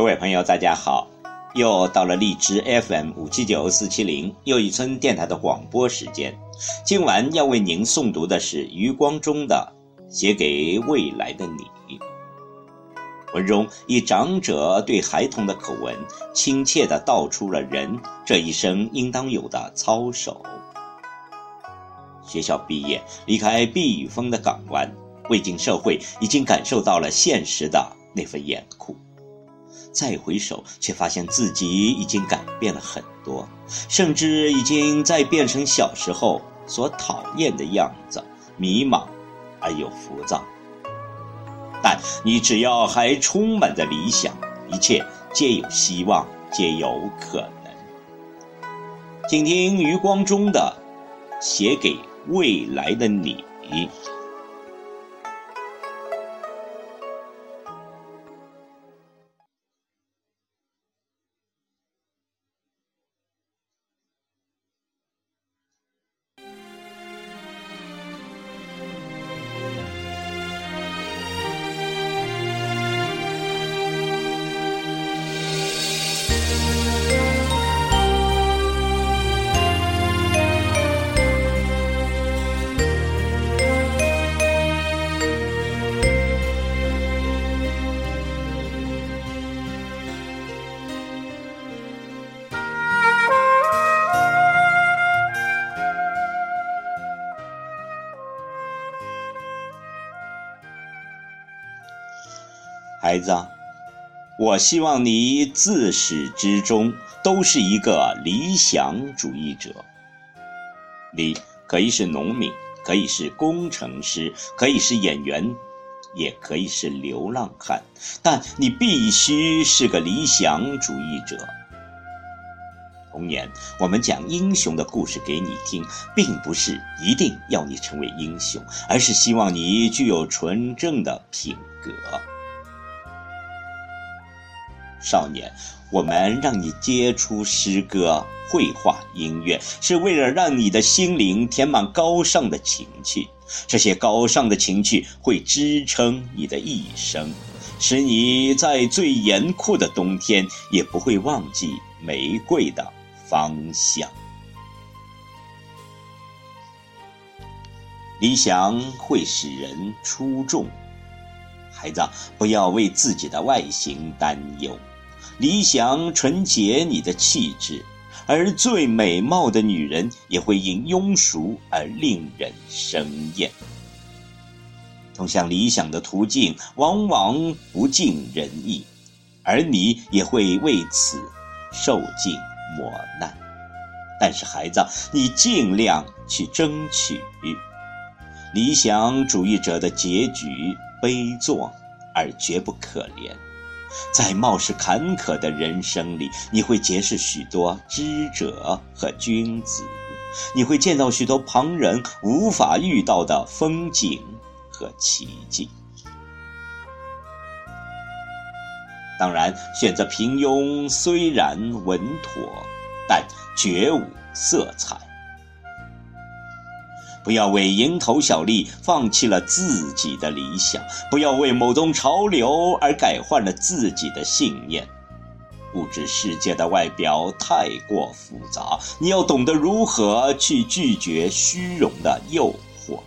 各位朋友，大家好！又到了荔枝 FM 五七九四七零又一村电台的广播时间。今晚要为您诵读的是余光中的《写给未来的你》。文中以长者对孩童的口吻，亲切地道出了人这一生应当有的操守。学校毕业，离开避风的港湾，未进社会，已经感受到了现实的那份严酷。再回首，却发现自己已经改变了很多，甚至已经在变成小时候所讨厌的样子，迷茫而又浮躁。但你只要还充满着理想，一切皆有希望，皆有可能。请听余光中的《写给未来的你》。孩子，我希望你自始至终都是一个理想主义者。你可以是农民，可以是工程师，可以是演员，也可以是流浪汉，但你必须是个理想主义者。童年，我们讲英雄的故事给你听，并不是一定要你成为英雄，而是希望你具有纯正的品格。少年，我们让你接触诗歌、绘画、音乐，是为了让你的心灵填满高尚的情趣。这些高尚的情趣会支撑你的一生，使你在最严酷的冬天也不会忘记玫瑰的芳香。理想会使人出众，孩子，不要为自己的外形担忧。理想纯洁你的气质，而最美貌的女人也会因庸俗而令人生厌。通向理想的途径往往不尽人意，而你也会为此受尽磨难。但是孩子，你尽量去争取。理想主义者的结局悲壮，而绝不可怜。在貌似坎坷的人生里，你会结识许多知者和君子，你会见到许多旁人无法遇到的风景和奇迹。当然，选择平庸虽然稳妥，但绝无色彩。不要为蝇头小利放弃了自己的理想，不要为某种潮流而改换了自己的信念。物质世界的外表太过复杂，你要懂得如何去拒绝虚荣的诱惑。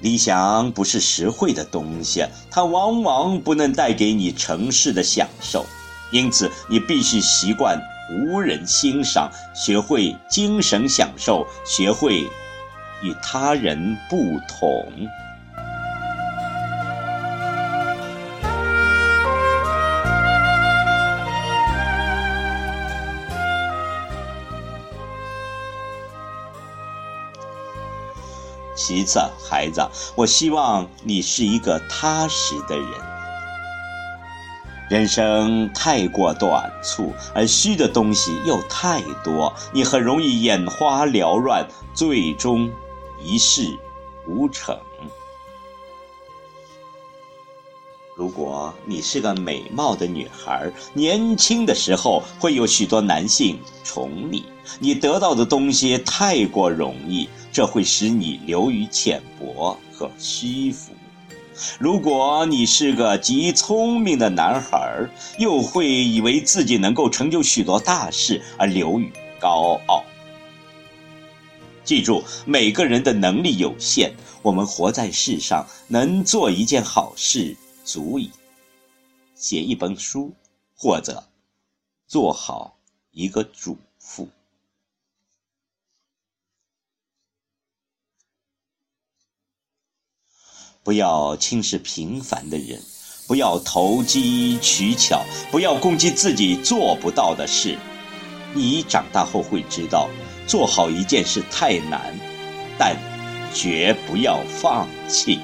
理想不是实惠的东西，它往往不能带给你城市的享受，因此你必须习惯。无人欣赏，学会精神享受，学会与他人不同。其次，孩子，我希望你是一个踏实的人。人生太过短促，而虚的东西又太多，你很容易眼花缭乱，最终一事无成。如果你是个美貌的女孩，年轻的时候会有许多男性宠你，你得到的东西太过容易，这会使你流于浅薄和虚浮。如果你是个极聪明的男孩，又会以为自己能够成就许多大事而流于高傲。记住，每个人的能力有限，我们活在世上，能做一件好事足矣。写一本书，或者做好一个主妇。不要轻视平凡的人，不要投机取巧，不要攻击自己做不到的事。你长大后会知道，做好一件事太难，但绝不要放弃。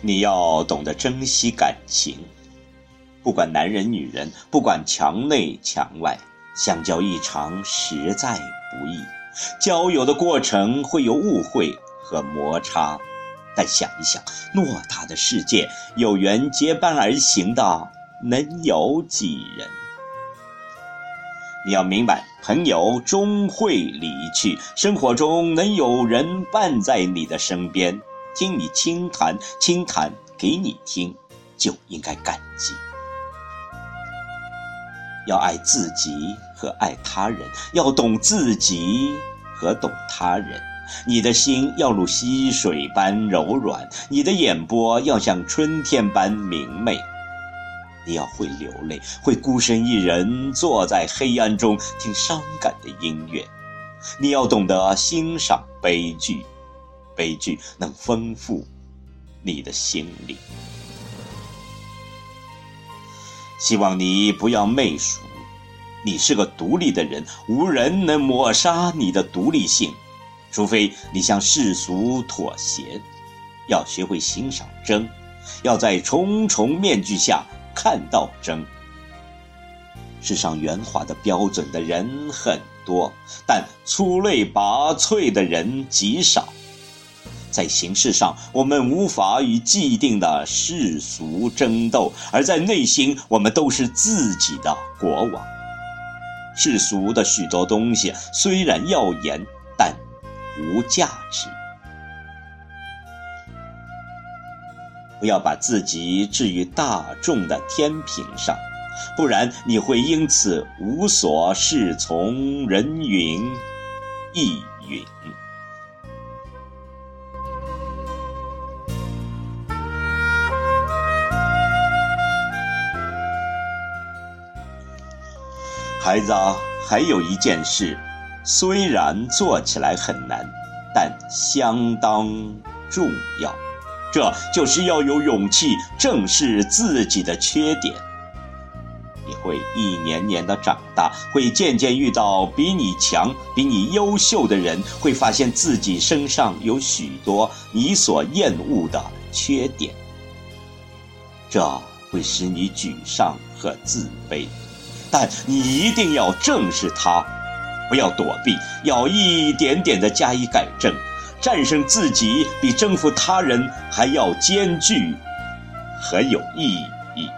你要懂得珍惜感情。不管男人女人，不管墙内墙外，相交一场实在不易。交友的过程会有误会和摩擦，但想一想，偌大的世界，有缘结伴而行的能有几人？你要明白，朋友终会离去，生活中能有人伴在你的身边，听你倾谈，倾谈给你听，就应该感激。要爱自己和爱他人，要懂自己和懂他人。你的心要如溪水般柔软，你的眼波要像春天般明媚。你要会流泪，会孤身一人坐在黑暗中听伤感的音乐。你要懂得欣赏悲剧，悲剧能丰富你的心灵。希望你不要媚俗，你是个独立的人，无人能抹杀你的独立性，除非你向世俗妥协。要学会欣赏真，要在重重面具下看到真。世上圆滑的标准的人很多，但出类拔萃的人极少。在形式上，我们无法与既定的世俗争斗；而在内心，我们都是自己的国王。世俗的许多东西虽然耀眼，但无价值。不要把自己置于大众的天平上，不然你会因此无所适从，人云亦云。孩子，还有一件事，虽然做起来很难，但相当重要。这就是要有勇气正视自己的缺点。你会一年年的长大，会渐渐遇到比你强、比你优秀的人，会发现自己身上有许多你所厌恶的缺点。这会使你沮丧和自卑。但你一定要正视它，不要躲避，要一点点的加以改正。战胜自己比征服他人还要艰巨和有意义。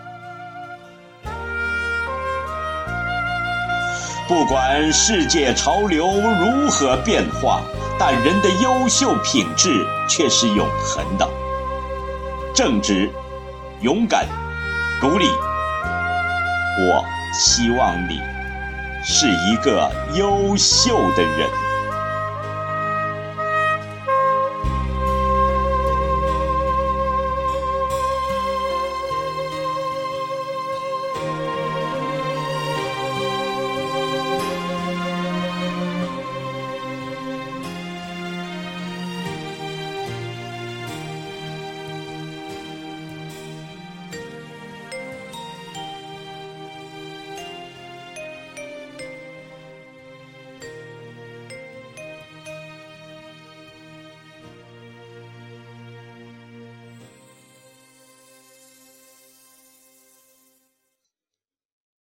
不管世界潮流如何变化，但人的优秀品质却是永恒的。正直、勇敢、独立，我。希望你是一个优秀的人。